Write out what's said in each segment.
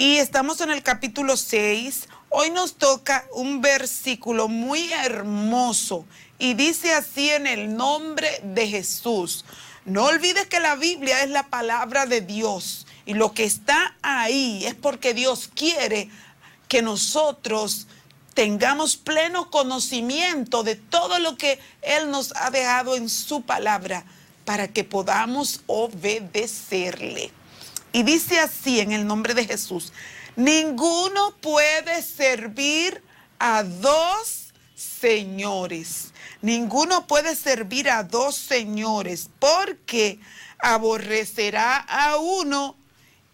Y estamos en el capítulo 6. Hoy nos toca un versículo muy hermoso y dice así en el nombre de Jesús. No olvides que la Biblia es la palabra de Dios y lo que está ahí es porque Dios quiere que nosotros tengamos pleno conocimiento de todo lo que Él nos ha dejado en su palabra para que podamos obedecerle. Y dice así en el nombre de Jesús, ninguno puede servir a dos señores. Ninguno puede servir a dos señores porque aborrecerá a uno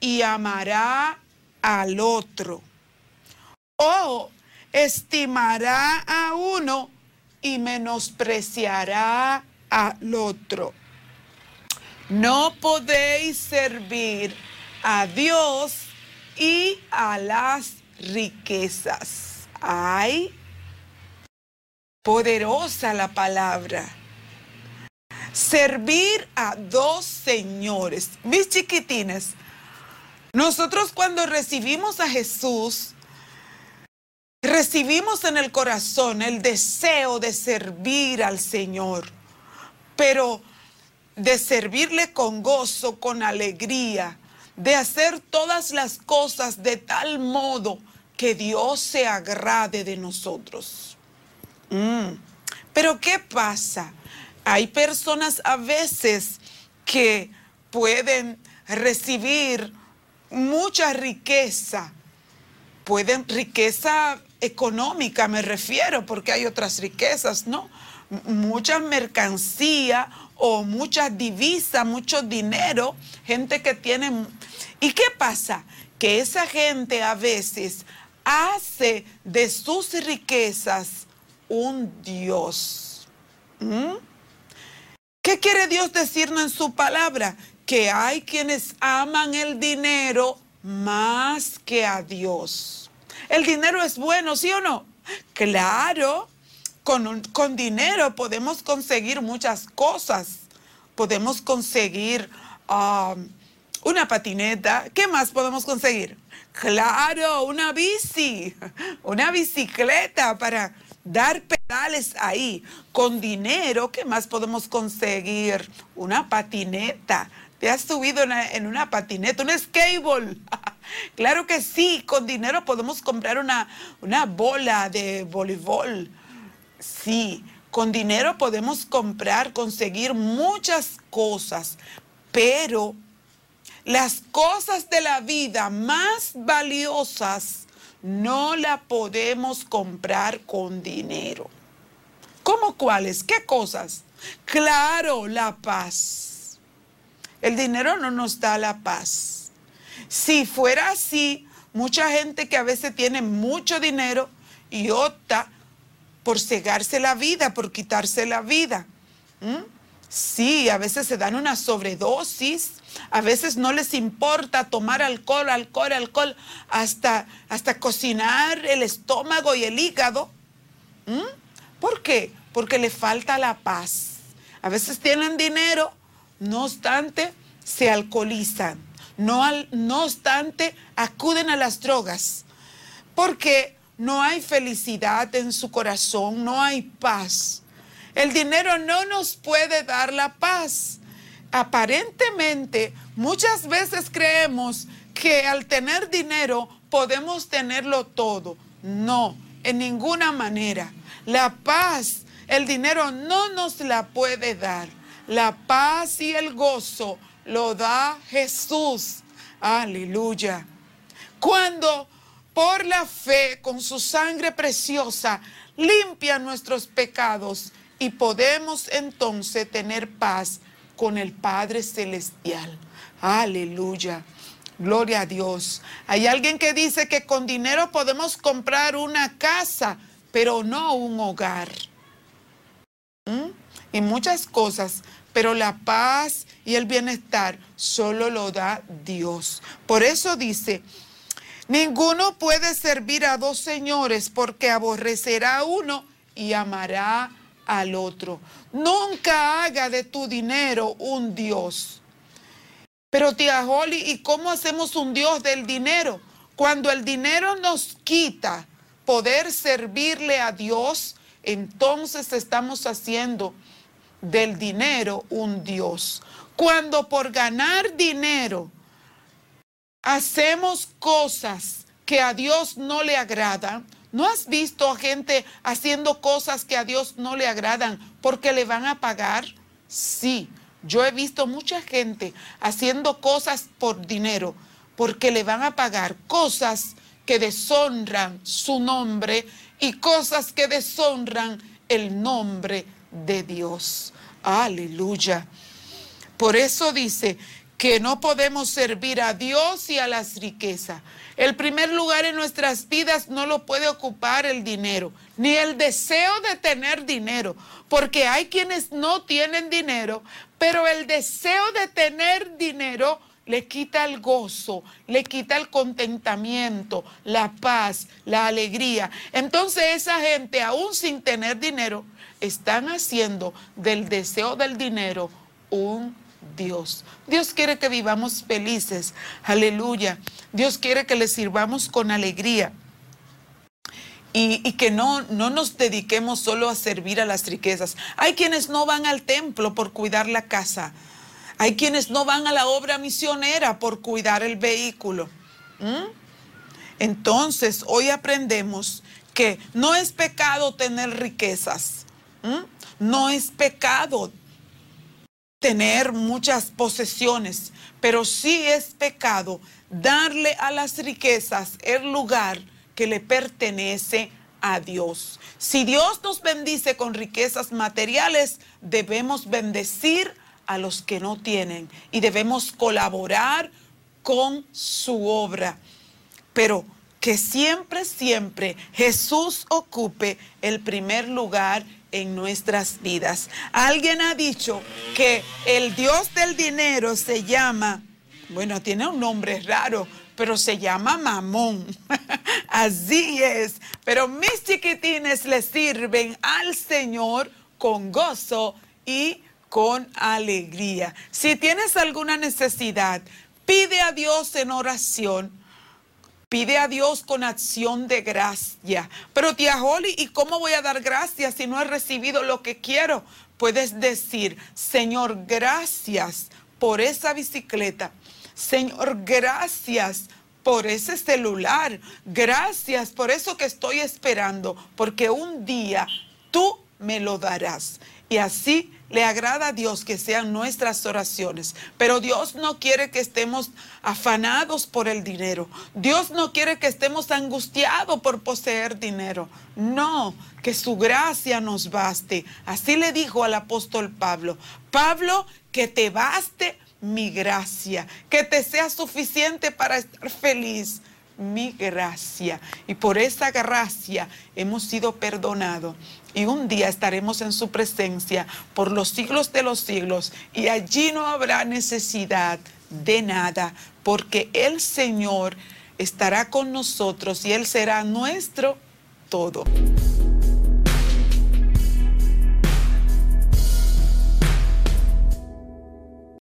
y amará al otro. O estimará a uno y menospreciará al otro. No podéis servir a Dios y a las riquezas. Ay, poderosa la palabra. Servir a dos señores. Mis chiquitines, nosotros cuando recibimos a Jesús, recibimos en el corazón el deseo de servir al Señor, pero de servirle con gozo, con alegría, de hacer todas las cosas de tal modo que Dios se agrade de nosotros. Mm. Pero ¿qué pasa? Hay personas a veces que pueden recibir mucha riqueza, pueden riqueza económica me refiero, porque hay otras riquezas, ¿no? Mucha mercancía o mucha divisa, mucho dinero, gente que tiene... ¿Y qué pasa? Que esa gente a veces hace de sus riquezas un Dios. ¿Mm? ¿Qué quiere Dios decirnos en su palabra? Que hay quienes aman el dinero más que a Dios. ¿El dinero es bueno, sí o no? Claro, con, con dinero podemos conseguir muchas cosas. Podemos conseguir um, una patineta. ¿Qué más podemos conseguir? Claro, una bici, una bicicleta para dar pedales ahí. Con dinero, ¿qué más podemos conseguir? Una patineta. ¿Te has subido en una patineta, un skateboard? claro que sí, con dinero podemos comprar una, una bola de voleibol. Sí, con dinero podemos comprar, conseguir muchas cosas, pero las cosas de la vida más valiosas no la podemos comprar con dinero. ¿Cómo cuáles? ¿Qué cosas? Claro, la paz el dinero no nos da la paz. Si fuera así, mucha gente que a veces tiene mucho dinero y opta por cegarse la vida, por quitarse la vida. Sí, a veces se dan una sobredosis, a veces no les importa tomar alcohol, alcohol, alcohol, hasta, hasta cocinar el estómago y el hígado. ¿Por qué? Porque le falta la paz. A veces tienen dinero, no obstante, se alcoholizan. No, no obstante, acuden a las drogas. Porque no hay felicidad en su corazón, no hay paz. El dinero no nos puede dar la paz. Aparentemente, muchas veces creemos que al tener dinero podemos tenerlo todo. No, en ninguna manera. La paz, el dinero no nos la puede dar. La paz y el gozo lo da Jesús. Aleluya. Cuando por la fe, con su sangre preciosa, limpia nuestros pecados y podemos entonces tener paz con el Padre Celestial. Aleluya. Gloria a Dios. Hay alguien que dice que con dinero podemos comprar una casa, pero no un hogar. ¿Mm? Y muchas cosas pero la paz y el bienestar solo lo da Dios. Por eso dice, ninguno puede servir a dos señores porque aborrecerá a uno y amará al otro. Nunca haga de tu dinero un Dios. Pero tía Holly, ¿y cómo hacemos un Dios del dinero? Cuando el dinero nos quita poder servirle a Dios, entonces estamos haciendo del dinero un Dios. Cuando por ganar dinero hacemos cosas que a Dios no le agradan, ¿no has visto a gente haciendo cosas que a Dios no le agradan porque le van a pagar? Sí, yo he visto mucha gente haciendo cosas por dinero porque le van a pagar cosas que deshonran su nombre y cosas que deshonran el nombre de Dios. Aleluya. Por eso dice que no podemos servir a Dios y a las riquezas. El primer lugar en nuestras vidas no lo puede ocupar el dinero, ni el deseo de tener dinero, porque hay quienes no tienen dinero, pero el deseo de tener dinero le quita el gozo, le quita el contentamiento, la paz, la alegría. Entonces esa gente, aún sin tener dinero, están haciendo del deseo del dinero un Dios. Dios quiere que vivamos felices. Aleluya. Dios quiere que le sirvamos con alegría. Y, que no, no nos dediquemos solo a servir a las riquezas. Hay quienes no van al templo por cuidar la casa. Hay quienes no van a la obra misionera por cuidar el vehículo. ¿Mm? Entonces, hoy aprendemos que no es pecado tener riquezas. ¿Mm? No es pecado tener muchas posesiones, pero sí es pecado darle a las riquezas el lugar que le pertenece a Dios. Si Dios nos bendice con riquezas materiales, debemos bendecir a los que no tienen y debemos colaborar con su obra. Pero que siempre, siempre Jesús ocupe el primer lugar en nuestras vidas. Alguien ha dicho que el Dios del dinero se llama, bueno, tiene un nombre raro, pero se llama Mamón. Así es. Pero mis chiquitines le sirven al Señor con gozo y con alegría. Si tienes alguna necesidad, pide a Dios en oración Pide a Dios con acción de gracia. Pero tía Holly, ¿y cómo voy a dar gracias si no he recibido lo que quiero? Puedes decir, Señor, gracias por esa bicicleta. Señor, gracias por ese celular. Gracias por eso que estoy esperando, porque un día tú me lo darás. Y así le agrada a Dios que sean nuestras oraciones. Pero Dios no quiere que estemos afanados por el dinero. Dios no quiere que estemos angustiados por poseer dinero. No, que su gracia nos baste. Así le dijo al apóstol Pablo. Pablo, que te baste mi gracia, que te sea suficiente para estar feliz mi gracia. Y por esa gracia hemos sido perdonados y un día estaremos en su presencia por los siglos de los siglos y allí no habrá necesidad de nada porque el Señor estará con nosotros y Él será nuestro todo.